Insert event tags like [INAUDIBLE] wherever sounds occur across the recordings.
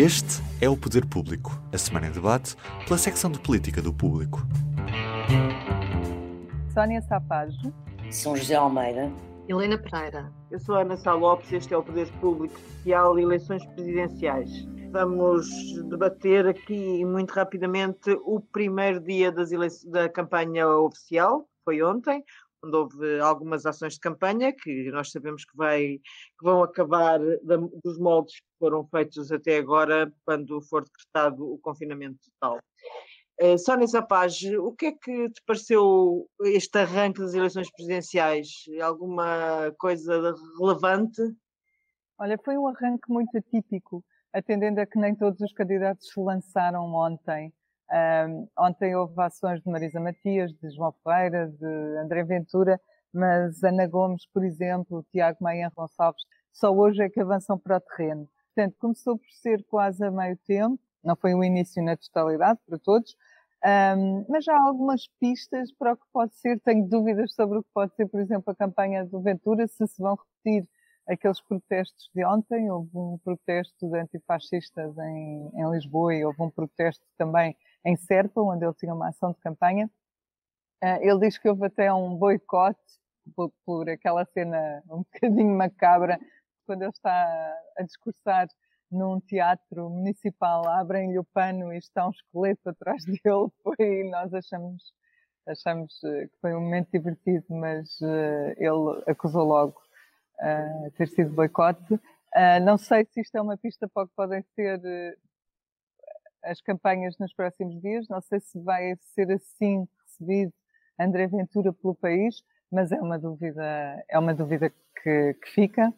Este é o Poder Público, a semana em debate pela secção de política do público. Sónia Sapage. São José Almeida. Helena Pereira. Eu sou Ana Sá Lopes, este é o Poder Público Especial Eleições Presidenciais. Vamos debater aqui muito rapidamente o primeiro dia das da campanha oficial, foi ontem, onde houve algumas ações de campanha que nós sabemos que, vai, que vão acabar da, dos moldes que foram feitos até agora, quando for decretado o confinamento total. Uh, Sónia Zapage, o que é que te pareceu este arranque das eleições presidenciais? Alguma coisa relevante? Olha, foi um arranque muito atípico, atendendo a que nem todos os candidatos se lançaram ontem. Um, ontem houve ações de Marisa Matias, de João Ferreira, de André Ventura, mas Ana Gomes, por exemplo, Tiago Maia Gonçalves, só hoje é que avançam para o terreno. Portanto, começou por ser quase a meio tempo, não foi o início na totalidade para todos, um, mas já há algumas pistas para o que pode ser. Tenho dúvidas sobre o que pode ser, por exemplo, a campanha do Ventura, se se vão repetir aqueles protestos de ontem. Houve um protesto de antifascistas em, em Lisboa e houve um protesto também em Serpa, onde ele tinha uma ação de campanha. Uh, ele diz que houve até um boicote por, por, aquela cena [LAUGHS] um bocadinho macabra, quando ele está a discursar num teatro municipal, abrem-lhe o pano e está um esqueleto atrás [LAUGHS] dele. Foi, nós achamos, achamos eh, que foi um momento divertido, mas uh, ele acusou logo uh, ter sido boicote. Uh, não sei se isto é uma pista para o que podem ser as campanhas nos próximos dias. Não sei se vai ser assim recebido André Ventura pelo país, mas é uma dúvida, é uma dúvida que, que fica.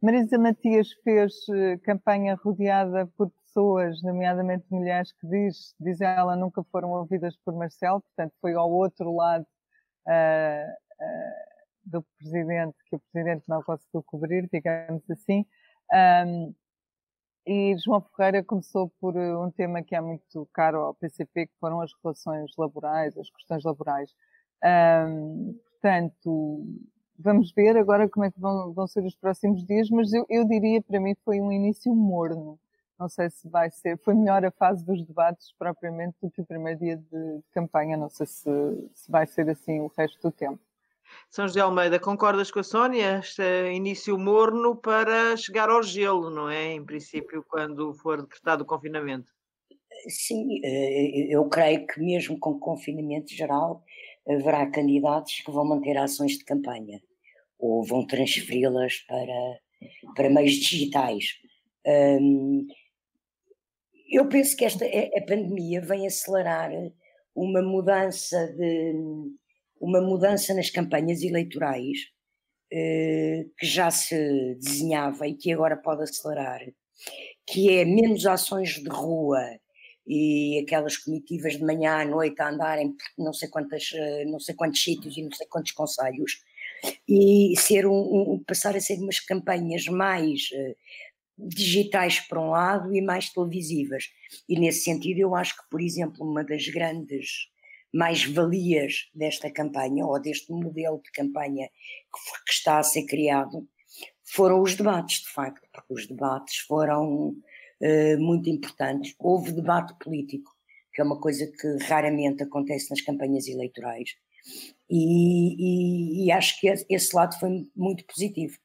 Marisa Matias fez eh, campanha rodeada por pessoas, nomeadamente mulheres, que diz, diz ela, nunca foram ouvidas por Marcelo, portanto foi ao outro lado uh, uh, do presidente, que o presidente não conseguiu cobrir, digamos assim. Um, e João Ferreira começou por eh, um tema que é muito caro ao PCP, que foram as relações laborais, as questões laborais. Um, portanto, vamos ver agora como é que vão, vão ser os próximos dias, mas eu, eu, diria para mim foi um início morno. Não sei se vai ser, foi melhor a fase dos debates propriamente do que o primeiro dia de, de campanha, não sei se, se vai ser assim o resto do tempo. São José Almeida, concordas com a Sónia? Este início morno para chegar ao gelo, não é? Em princípio, quando for decretado o confinamento. Sim, eh, eu creio que mesmo com confinamento geral haverá candidatos que vão manter ações de campanha ou vão transferi-las para, para meios digitais. eu penso que esta a pandemia vem acelerar uma mudança de uma mudança nas campanhas eleitorais eh, que já se desenhava e que agora pode acelerar, que é menos ações de rua e aquelas comitivas de manhã à noite a andarem por não sei, quantas, eh, não sei quantos sítios e não sei quantos conselhos e ser um, um, passar a ser umas campanhas mais uh, digitais por um lado e mais televisivas. E nesse sentido eu acho que, por exemplo, uma das grandes mais-valias desta campanha, ou deste modelo de campanha que, que, está a ser criado, foram os debates, de facto, porque os debates foram uh, muito importantes. Houve debate político, que é uma coisa que raramente acontece nas campanhas eleitorais, e, e, e acho que esse lado foi muito positivo.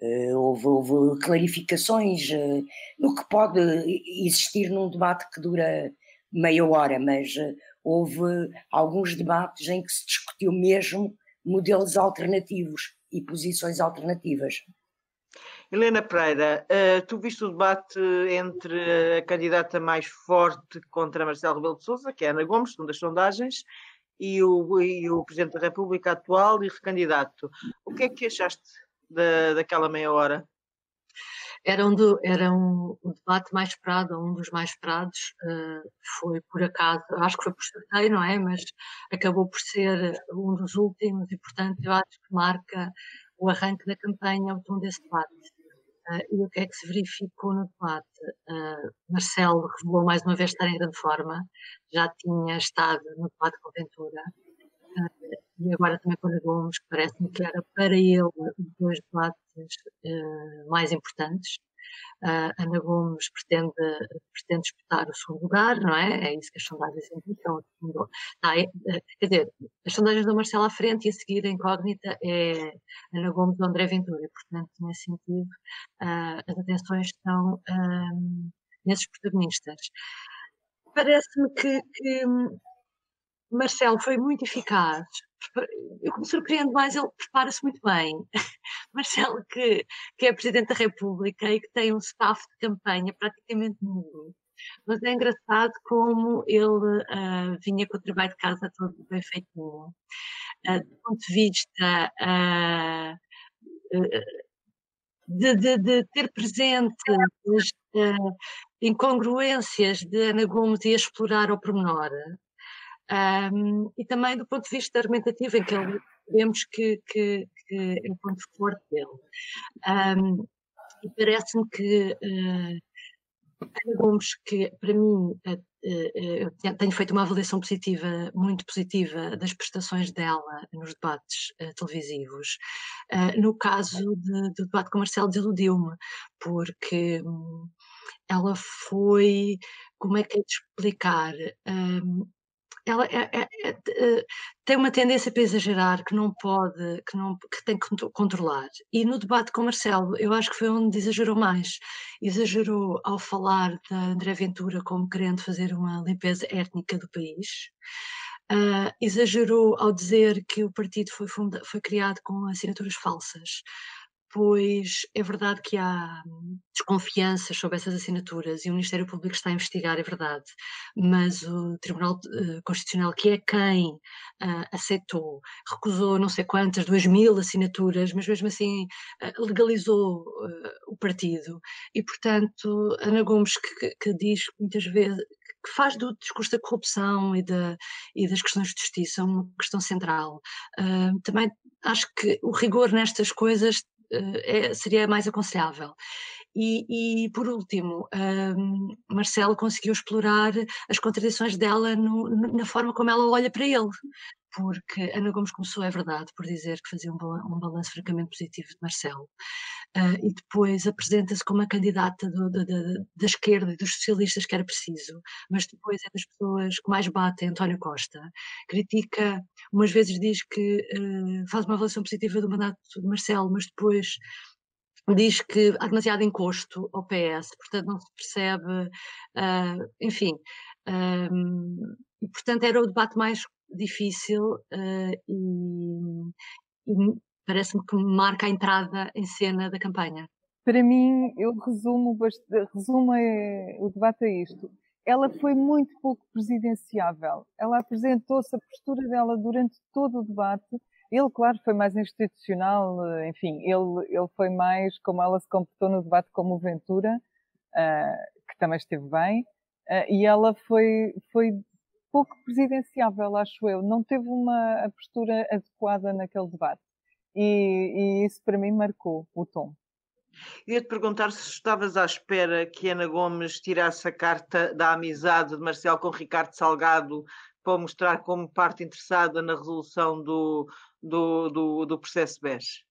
Uh, houve, houve, clarificações uh, no que pode existir num debate que dura meia hora, mas houve alguns debates em que se discutiu mesmo modelos alternativos e posições alternativas. Helena Pereira, uh, tu viste o debate entre a candidata mais forte contra Marcelo Rebelo de Sousa, que é Ana Gomes, segundo as sondagens, e o, e o Presidente da República atual e recandidato. O que é que achaste da, daquela meia hora? Era um, era um, o debate mais esperado, um dos mais esperados, uh, foi por acaso, acho que foi por sorteio, não é? Mas acabou por ser um dos últimos e, portanto, eu acho que marca o arranque da campanha, o tom desse debate. Uh, e o que é que se verificou no debate? Uh, Marcelo revelou mais uma vez estar em grande forma, já tinha estado no debate com Ventura, e agora também com a Gomes, parece-me que era para ele dois debates uh, mais importantes. Uh, Ana Gomes pretende, pretende disputar o segundo lugar, não é? É isso que as sondagens indicam. Tá, é, quer dizer, as sondagens do Marcelo à frente e a seguir a incógnita é Ana Gomes ou André Ventura. Portanto, nesse sentido, uh, as atenções estão um, nesses protagonistas. Parece-me que, que Marcelo foi muito eficaz. Que me surpreende mais, ele prepara-se muito bem. [LAUGHS] Marcelo, que, que é Presidente da República e que tem um staff de campanha praticamente nulo. Mas é engraçado como ele uh, vinha com o trabalho de casa todo bem feitinho. Uh, do ponto de vista uh, de, de, de, ter presente as incongruências de Ana Gomes e explorar ao pormenor, um, e também do ponto de vista argumentativo, em que ele, vemos que, que, que é o ponto forte dele. Um, e parece-me que uh, Ana Gomes, que para mim uh, uh, eu tenho feito uma avaliação positiva, muito positiva, das prestações dela nos debates televisivos. no caso de, do debate com Marcelo, desiludiu-me, porque um, ela foi, como é que é de explicar? Um, ela é, é, é, eh, tem uma tendência para exagerar que não pode, que, não, que tem que controlar. E no debate com Marcelo, eu acho que foi onde exagerou mais. Exagerou ao falar da André Ventura como querendo fazer uma limpeza étnica do país. Uh, exagerou ao dizer que o partido foi, funda, foi criado com assinaturas falsas pois é verdade que há desconfianças sobre essas assinaturas e o Ministério Público está a investigar, é verdade, mas o Tribunal uh, Constitucional, que é quem uh, aceitou, recusou não sei quantas, duas mil assinaturas, mas mesmo assim uh, legalizou o partido. E, portanto, Ana Gomes, que, que diz muitas vezes que faz do discurso da corrupção e, da, e das questões de justiça uma questão central. Uh, também acho que o rigor nestas coisas é, seria mais aconselhável. E, e, por último, um, Marcelo conseguiu explorar as contradições dela no, na forma como ela olha para ele, porque Ana Gomes começou, é verdade, por dizer que fazia um, um balanço francamente positivo de Marcelo, uh, e depois apresenta-se como a candidata do, do, da esquerda e dos socialistas que era preciso, mas depois é das pessoas que mais batem António Costa. Critica, umas vezes diz que uh, faz uma avaliação positiva do mandato de Marcelo, mas depois diz que há demasiado encosto ao PS, portanto não se percebe, uh, enfim, um, e portanto era o debate mais difícil uh, e, e parece-me que marca a entrada em cena da campanha. Para mim, eu resumo, resumo é, o debate a isto. Ela foi muito pouco presidenciável. Ela apresentou-se a postura dela durante todo o debate. Ele, claro, foi mais institucional, enfim, ele, ele foi mais como ela se comportou no debate como Ventura, uh, que também esteve bem, uh, e ela foi, foi pouco presidenciável, acho eu. Não teve uma postura adequada naquele debate. E, e isso para mim marcou o tom. Ia-te perguntar se estavas à espera que Ana Gomes tirasse a carta da amizade de Marcelo com Ricardo Salgado para mostrar como parte interessada na resolução do, do, do, do processo BES.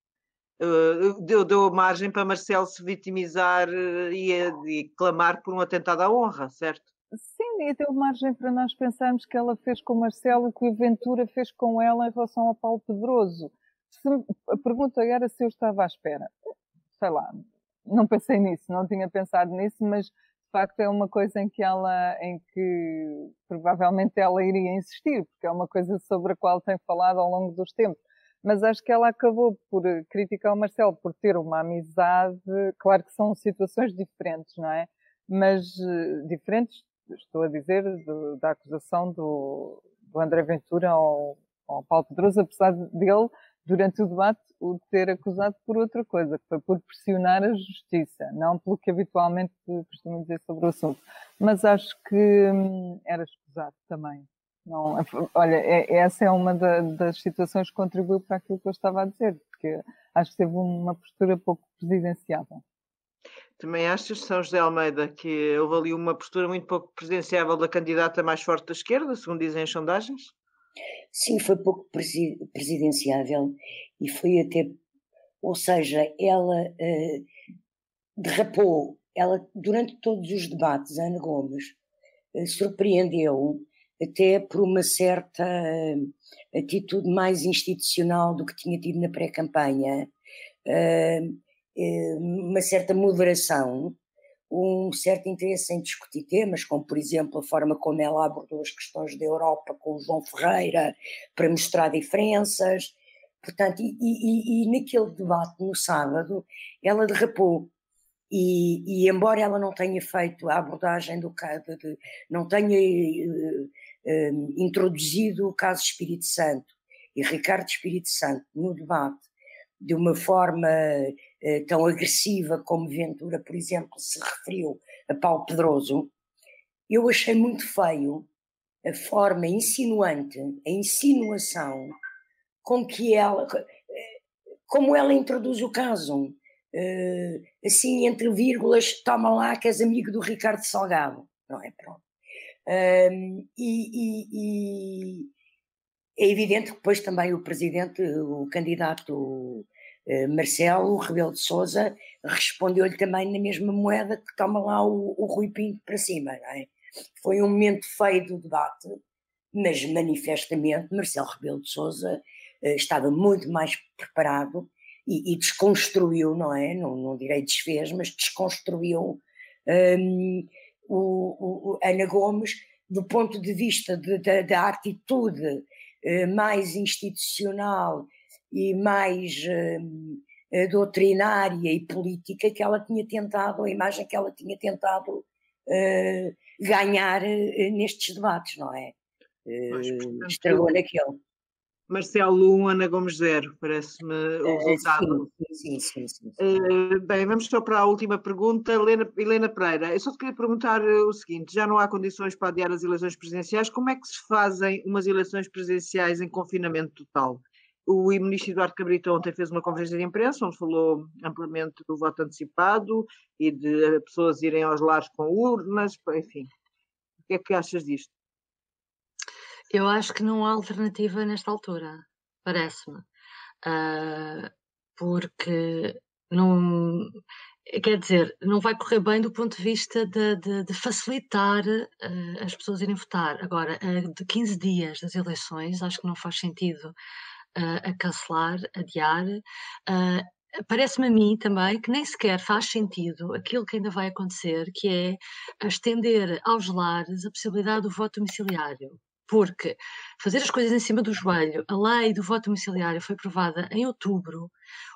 Uh, deu, deu margem para Marcelo se vitimizar uh, e, e clamar por um atentado à honra, certo? Sim, e deu margem para nós pensarmos que ela fez com Marcelo o que o Ventura fez com ela em relação ao Paulo Pedroso. Se, a pergunta era se eu estava à espera. Sei lá, não pensei nisso, não tinha pensado nisso, mas de facto é uma coisa em que ela, em que provavelmente ela iria insistir, porque é uma coisa sobre a qual tem falado ao longo dos tempos. Mas acho que ela acabou por criticar o Marcelo por ter uma amizade, claro que são situações diferentes, não é? Mas uh, diferentes estou a dizer, do, da acusação do, do, André Ventura ao, ao Paulo Pedroso, apesar dele durante o debate, o ter acusado por outra coisa, que foi por pressionar a justiça, não pelo que habitualmente costumo dizer sobre o assunto. Mas acho que hum, era escusado também. Não, olha, é, essa é uma da, das situações que contribuiu para aquilo que eu estava a dizer, porque acho que teve uma postura pouco presidenciável. Também achas, São José Almeida, que houve ali uma postura muito pouco presidenciável da candidata mais forte da esquerda, segundo dizem as sondagens? Sim, foi pouco presidenciável e foi até, ou seja, ela uh, derrapou, ela durante todos os debates, Ana Gomes, uh, surpreendeu até por uma certa uh, atitude mais institucional do que tinha tido na pré-campanha, uma certa moderação um certo interesse em discutir temas, como por exemplo a forma como ela abordou as questões da Europa com o João Ferreira, para mostrar diferenças. Portanto, e, e, e naquele debate no sábado, ela derrapou. E, e, embora ela não tenha feito a abordagem do caso, não tenha uh, uh, introduzido o caso Espírito Santo e Ricardo Espírito Santo no debate de uma forma eh, tão agressiva como Ventura, por exemplo, se referiu a Paulo Pedroso, eu achei muito feio a forma insinuante, a insinuação com que ela, eh, como ela introduz o caso, eh, assim entre vírgulas, toma lá que és amigo do Ricardo Salgado, não é? Pronto. e, e, e é evidente que depois também o presidente, o candidato Marcelo Rebelo de Souza respondeu-lhe também na mesma moeda que toma lá o, o Rui Pinto para cima, é? Foi um momento feio do debate, mas manifestamente Marcelo Rebelo de Souza uh, estava muito mais preparado e, e, desconstruiu, não é? Não, não direi desfez, mas desconstruiu um, o, o, Ana Gomes do ponto de vista da atitude uh, mais institucional e mais uh, doutrinária e política que ela tinha tentado, a imagem que ela tinha tentado uh, ganhar nestes debates, não é? Portanto, estragou naquele. Marcelo 1, Ana Gomes 0, parece-me o resultado. Sim, sim, sim. sim, sim. bem, vamos só para a última pergunta. Helena, Helena Pereira, eu só te queria perguntar o seguinte: já não há condições para adiar as eleições presidenciais, como é que se fazem umas eleições presidenciais em confinamento total? O ministro Eduardo Cabrita ontem fez uma conferência de imprensa onde falou amplamente do voto antecipado e de pessoas irem aos lares com urnas, enfim. O que é que achas disto? Eu acho que não há alternativa nesta altura, parece-me. Uh, porque não. Quer dizer, não vai correr bem do ponto de vista de, de, de facilitar uh, as pessoas irem votar. Agora, uh, de 15 dias das eleições, acho que não faz sentido a cancelar, adiar. Parece-me a mim também que nem sequer faz sentido aquilo que ainda vai acontecer, que é estender aos lares a possibilidade do voto domiciliário. Porque fazer as coisas em cima do joelho, a lei do voto domiciliário foi aprovada em outubro,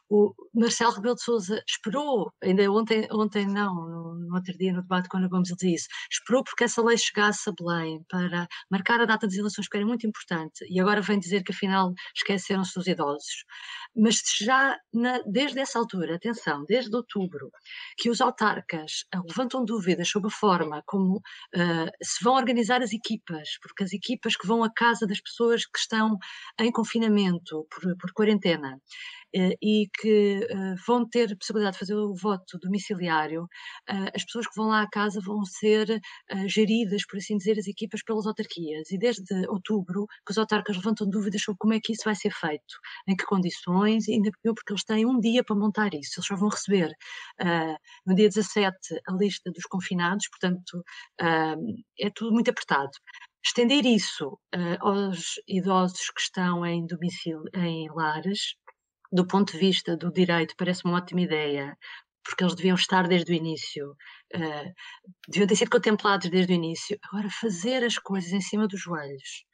o Marcelo Rebelo de Sousa esperou, ainda ontem, ontem não, no, outro dia no debate com Ana Gomes ele disse, esperou porque essa lei chegasse a Belém para marcar a data das eleições que era muito importante e agora vem dizer que afinal esqueceram-se dos idosos. Mas já na, desde essa altura, atenção, desde outubro, que os autarcas uh, levantam dúvidas sobre a forma como uh, se vão organizar as equipas, porque as equipas que vão à casa das pessoas que estão em confinamento por, por quarentena, e que eh, vão ter possibilidade de fazer o voto domiciliário, eh, as pessoas que vão lá à casa vão ser geridas, por assim dizer, as equipas pelas autarquias. E desde outubro que os autarcas levantam dúvidas sobre como é que isso vai ser feito, em que condições, ainda porque eles têm um dia para montar isso. Eles só vão receber no dia 17 a lista dos confinados, portanto é tudo muito apertado. Estender isso uh, aos idosos que estão em domicílio, em lares, do ponto de vista do direito, parece-me uma ótima ideia, porque eles deviam estar desde o início, uh, deviam ter sido contemplados desde o início. Agora, fazer as coisas em cima dos joelhos,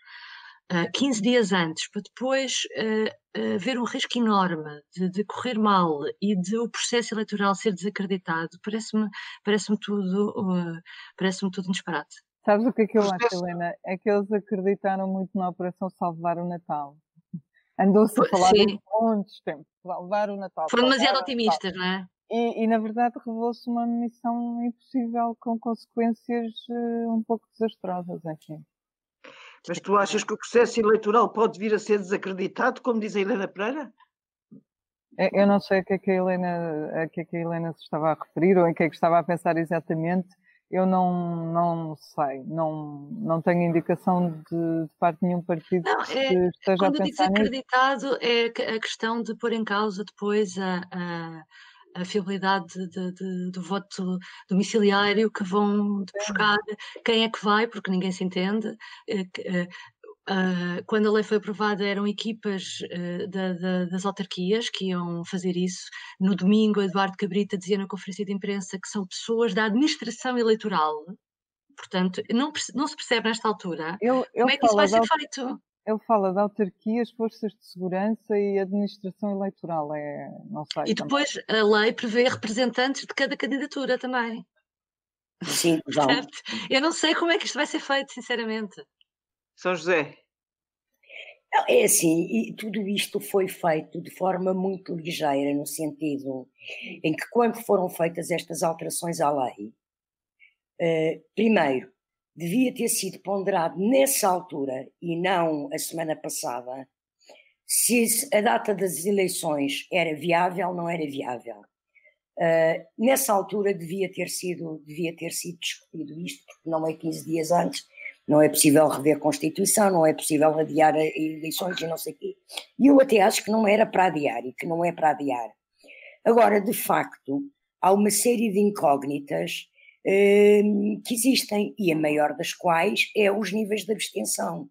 uh, 15 dias antes, para depois uh, haver um risco enorme de, de, correr mal e de o processo eleitoral ser desacreditado, parece-me parece tudo, parece tudo um disparate. Sabes o que é que eu acho, Helena? É que eles acreditaram muito na Operação Salvar o Natal Andou-se a falar de muitos tempos, levar o Natal. Foram demasiado otimistas, não é? E, e, na verdade revelou-se uma missão impossível com consequências uh, um pouco desastrosas, enfim. Mas tu achas que o processo eleitoral pode vir a ser desacreditado, como diz a Helena Pereira? Eu não sei a que é que a Helena, a que é que a Helena se estava a referir ou em que é que estava a pensar exatamente. Eu não, não sei, não, não tenho indicação de, de parte de nenhum partido não, que é, esteja a pensar desacreditado nisso. é a questão de pôr em causa depois a, a a fiabilidade de, de, do voto domiciliário que vão buscar quem é que vai, porque ninguém se entende. Uh, quando a lei foi aprovada, eram equipas uh, da, da, das autarquias que iam fazer isso. No domingo, Eduardo Cabrita dizia na conferência de imprensa que são pessoas da administração eleitoral. Portanto, não, não se percebe nesta altura eu, eu como é que isso vai ser feito. Ele fala de autarquias, forças de segurança e administração eleitoral. É, não sei. E depois também. a lei prevê representantes de cada candidatura também. Sim, [LAUGHS] João. eu não sei como é que isto vai ser feito, sinceramente. São José. É assim, e tudo isto foi feito de forma muito ligeira, no sentido em que, quando foram feitas estas alterações à lei, eh, primeiro, devia ter sido ponderado nessa altura e não a semana passada se a data das eleições era viável ou não era viável. Uh, nessa altura devia ter sido devia ter sido discutido isto porque não é 15 dias antes não é possível rever a Constituição, não é possível adiar eleições e não sei o quê. E eu até acho que não era para adiar e que não é para adiar. Agora, de facto, há uma série de incógnitas Hum, que existem, e a maior das quais é os níveis de abstenção.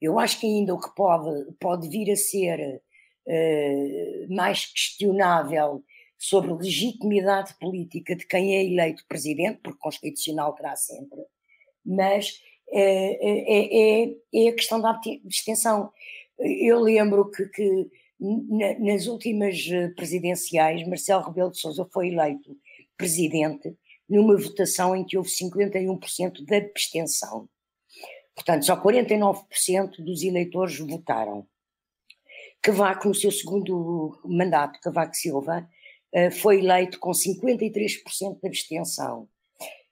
Eu acho que ainda o que pode, pode vir a ser uh, mais questionável sobre a legitimidade política de quem é eleito presidente, porque constitucional terá sempre, mas é, é, é, é a questão da abstenção. Eu lembro que, que nas últimas presidenciais, Marcelo Rebelo de Sousa foi eleito presidente numa votação em que houve 51% de abstenção. Portanto, só 49% dos eleitores votaram. Cavaco, no seu segundo mandato, Cavaco Silva, eh, foi eleito com 53% de abstenção.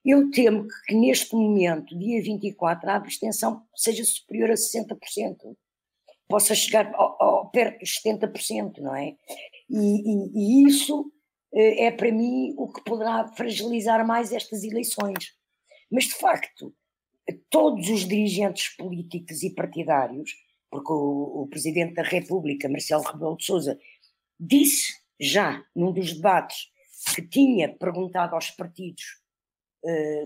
Eu temo que neste momento, dia 24, a abstenção seja superior a 60%. Possa chegar ao, ao, perto dos 70%, não é? E, e, e isso eh, é para mim o que poderá fragilizar mais estas eleições. Mas, de facto, todos os dirigentes políticos e partidários, porque o, o Presidente da República, Marcelo Rebelo de Sousa, disse já num dos debates que tinha perguntado aos partidos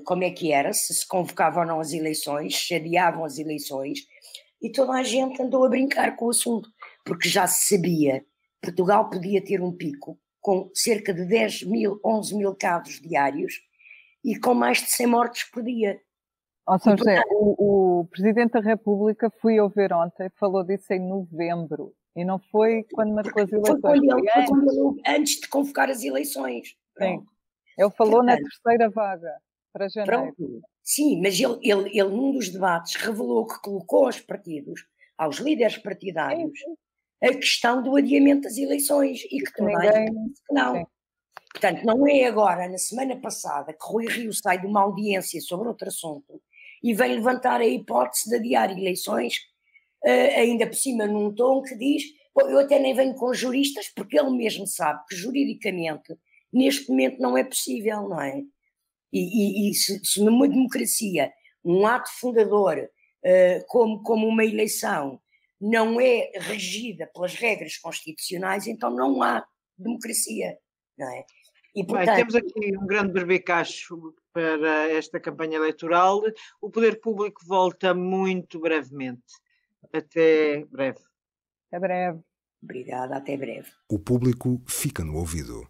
como é que era, se se convocavam ou não as eleições, se adiavam as eleições, e toda a gente andou a brincar com o assunto, porque já se sabia Portugal podia ter um pico com cerca de 10 mil, 11 mil casos diários e com mais de 100 mortes por dia. Oh, São José, o, o, Presidente da República fui ouvir ontem, falou disso em novembro, e não foi quando marcou as eleições. Foi, quando ele, foi quando ele, antes de convocar as eleições. Sim. Ele falou Portanto, na terceira vaga, para janeiro. Pronto. Sim, mas ele, ele, ele num dos debates revelou que colocou aos partidos, aos líderes partidários, sim, sim a questão do adiamento das eleições e que disse que não. Sim. Portanto, não é agora, na semana passada, que Rui Rio sai de uma audiência sobre outro assunto e vem levantar a hipótese de adiar eleições, uh, ainda por cima num tom que diz, eu até nem venho com juristas, porque ele mesmo sabe que juridicamente neste momento não é possível, não é? E, e, e se, se, numa democracia um ato fundador, uh, como, como uma eleição, não é regida pelas regras constitucionais, então não há democracia, não é? E, portanto... Bem, temos aqui um grande berbecacho para esta campanha eleitoral. O poder público volta muito brevemente. Até breve. Até breve. Obrigada, até breve. O público fica no ouvido.